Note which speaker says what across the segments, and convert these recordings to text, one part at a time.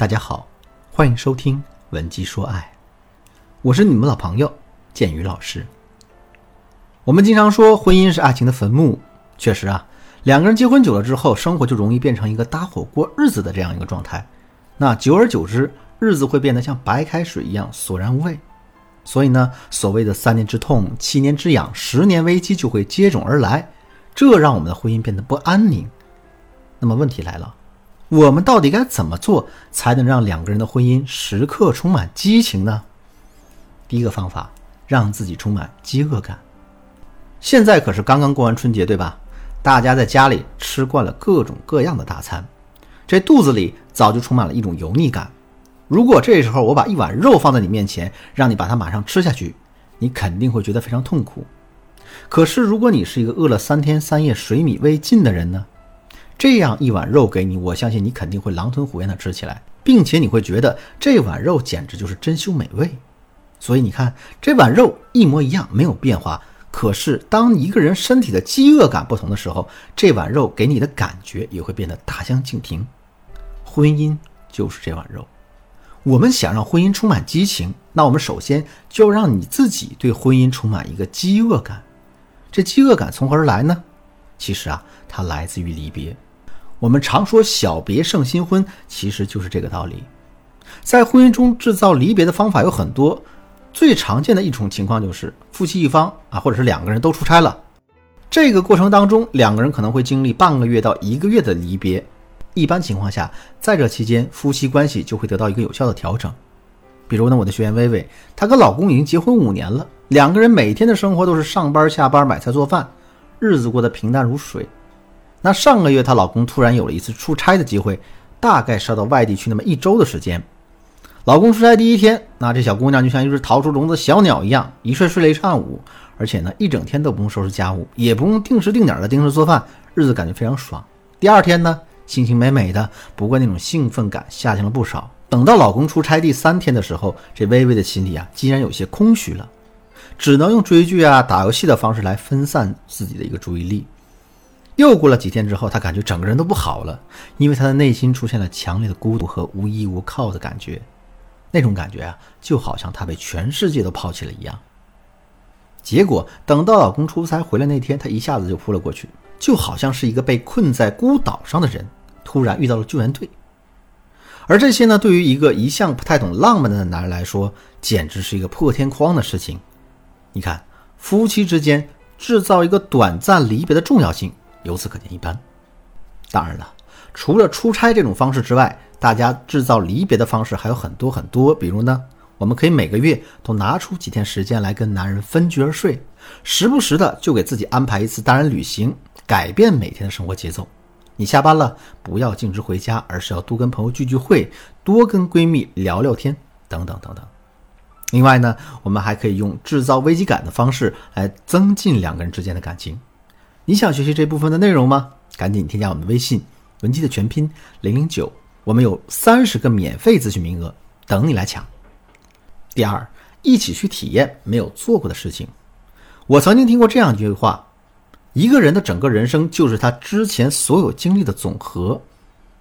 Speaker 1: 大家好，欢迎收听《文姬说爱》，我是你们老朋友建宇老师。我们经常说婚姻是爱情的坟墓，确实啊，两个人结婚久了之后，生活就容易变成一个搭伙过日子的这样一个状态。那久而久之，日子会变得像白开水一样索然无味。所以呢，所谓的三年之痛、七年之痒、十年危机就会接踵而来，这让我们的婚姻变得不安宁。那么问题来了。我们到底该怎么做才能让两个人的婚姻时刻充满激情呢？第一个方法，让自己充满饥饿感。现在可是刚刚过完春节，对吧？大家在家里吃惯了各种各样的大餐，这肚子里早就充满了一种油腻感。如果这时候我把一碗肉放在你面前，让你把它马上吃下去，你肯定会觉得非常痛苦。可是如果你是一个饿了三天三夜、水米未进的人呢？这样一碗肉给你，我相信你肯定会狼吞虎咽地吃起来，并且你会觉得这碗肉简直就是珍馐美味。所以你看，这碗肉一模一样，没有变化。可是当一个人身体的饥饿感不同的时候，这碗肉给你的感觉也会变得大相径庭。婚姻就是这碗肉。我们想让婚姻充满激情，那我们首先就要让你自己对婚姻充满一个饥饿感。这饥饿感从何而来呢？其实啊，它来自于离别。我们常说“小别胜新婚”，其实就是这个道理。在婚姻中制造离别的方法有很多，最常见的一种情况就是夫妻一方啊，或者是两个人都出差了。这个过程当中，两个人可能会经历半个月到一个月的离别。一般情况下，在这期间，夫妻关系就会得到一个有效的调整。比如呢，我的学员薇薇，她跟老公已经结婚五年了，两个人每天的生活都是上班下班、买菜做饭，日子过得平淡如水。那上个月，她老公突然有了一次出差的机会，大概是要到外地去那么一周的时间。老公出差第一天，那这小姑娘就像一只逃出笼子的小鸟一样，一睡睡了一上午，而且呢，一整天都不用收拾家务，也不用定时定点的定时做饭，日子感觉非常爽。第二天呢，心情美美的，不过那种兴奋感下降了不少。等到老公出差第三天的时候，这微微的心里啊，竟然有些空虚了，只能用追剧啊、打游戏的方式来分散自己的一个注意力。又过了几天之后，她感觉整个人都不好了，因为她的内心出现了强烈的孤独和无依无靠的感觉，那种感觉啊，就好像她被全世界都抛弃了一样。结果等到老公出差回来那天，她一下子就扑了过去，就好像是一个被困在孤岛上的人，突然遇到了救援队。而这些呢，对于一个一向不太懂浪漫的男人来说，简直是一个破天荒的事情。你看，夫妻之间制造一个短暂离别的重要性。由此可见一斑。当然了，除了出差这种方式之外，大家制造离别的方式还有很多很多。比如呢，我们可以每个月都拿出几天时间来跟男人分居而睡，时不时的就给自己安排一次单人旅行，改变每天的生活节奏。你下班了，不要径直回家，而是要多跟朋友聚聚会，多跟闺蜜聊聊天，等等等等。另外呢，我们还可以用制造危机感的方式来增进两个人之间的感情。你想学习这部分的内容吗？赶紧添加我们的微信文姬的全拼零零九，我们有三十个免费咨询名额等你来抢。第二，一起去体验没有做过的事情。我曾经听过这样一句话：一个人的整个人生就是他之前所有经历的总和。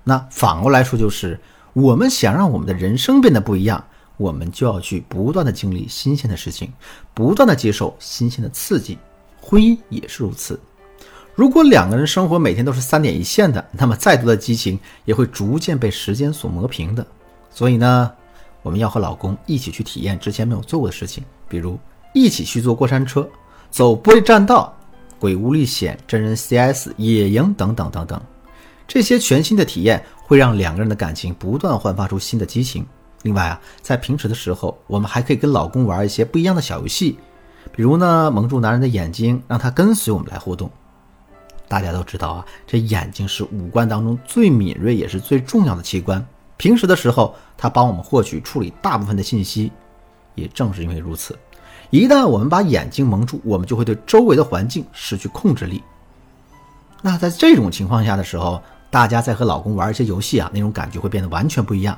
Speaker 1: 那反过来说，就是我们想让我们的人生变得不一样，我们就要去不断的经历新鲜的事情，不断的接受新鲜的刺激。婚姻也是如此。如果两个人生活每天都是三点一线的，那么再多的激情也会逐渐被时间所磨平的。所以呢，我们要和老公一起去体验之前没有做过的事情，比如一起去坐过山车、走玻璃栈道、鬼屋历险、真人 CS、野营等等等等。这些全新的体验会让两个人的感情不断焕发出新的激情。另外啊，在平时的时候，我们还可以跟老公玩一些不一样的小游戏，比如呢，蒙住男人的眼睛，让他跟随我们来互动。大家都知道啊，这眼睛是五官当中最敏锐也是最重要的器官。平时的时候，它帮我们获取、处理大部分的信息。也正是因为如此，一旦我们把眼睛蒙住，我们就会对周围的环境失去控制力。那在这种情况下的时候，大家在和老公玩一些游戏啊，那种感觉会变得完全不一样。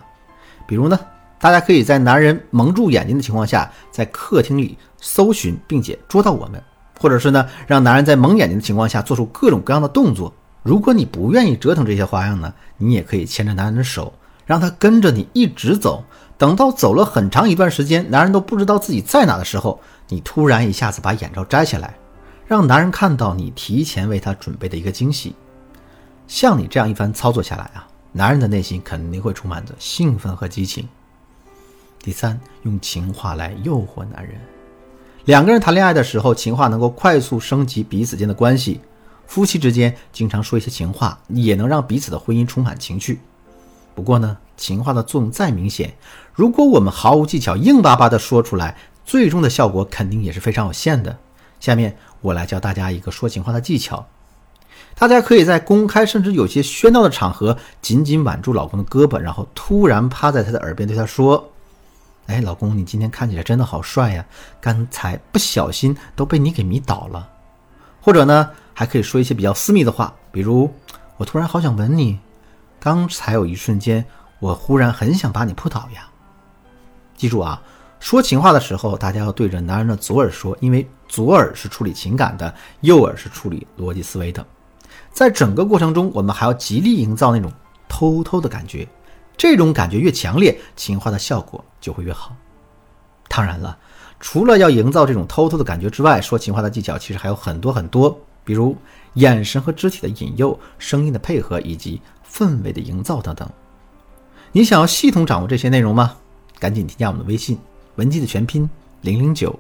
Speaker 1: 比如呢，大家可以在男人蒙住眼睛的情况下，在客厅里搜寻并且捉到我们。或者是呢，让男人在蒙眼睛的情况下做出各种各样的动作。如果你不愿意折腾这些花样呢，你也可以牵着男人的手，让他跟着你一直走，等到走了很长一段时间，男人都不知道自己在哪的时候，你突然一下子把眼罩摘下来，让男人看到你提前为他准备的一个惊喜。像你这样一番操作下来啊，男人的内心肯定会充满着兴奋和激情。第三，用情话来诱惑男人。两个人谈恋爱的时候，情话能够快速升级彼此间的关系。夫妻之间经常说一些情话，也能让彼此的婚姻充满情趣。不过呢，情话的作用再明显，如果我们毫无技巧、硬巴巴地说出来，最终的效果肯定也是非常有限的。下面我来教大家一个说情话的技巧。大家可以在公开甚至有些喧闹的场合，紧紧挽住老公的胳膊，然后突然趴在他的耳边对他说。哎，老公，你今天看起来真的好帅呀！刚才不小心都被你给迷倒了。或者呢，还可以说一些比较私密的话，比如我突然好想吻你，刚才有一瞬间，我忽然很想把你扑倒呀。记住啊，说情话的时候，大家要对着男人的左耳说，因为左耳是处理情感的，右耳是处理逻辑思维的。在整个过程中，我们还要极力营造那种偷偷的感觉。这种感觉越强烈，情话的效果就会越好。当然了，除了要营造这种偷偷的感觉之外，说情话的技巧其实还有很多很多，比如眼神和肢体的引诱、声音的配合以及氛围的营造等等。你想要系统掌握这些内容吗？赶紧添加我们的微信文姬的全拼零零九，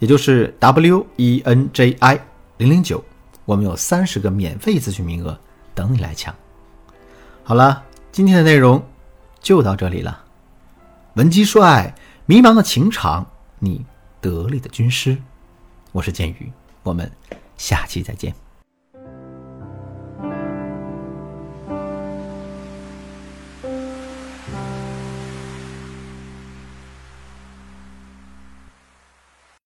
Speaker 1: 也就是 W E N J I 零零九，我们有三十个免费咨询名额等你来抢。好了，今天的内容。就到这里了，文姬说爱，迷茫的情场，你得力的军师，我是剑宇，我们下期再见。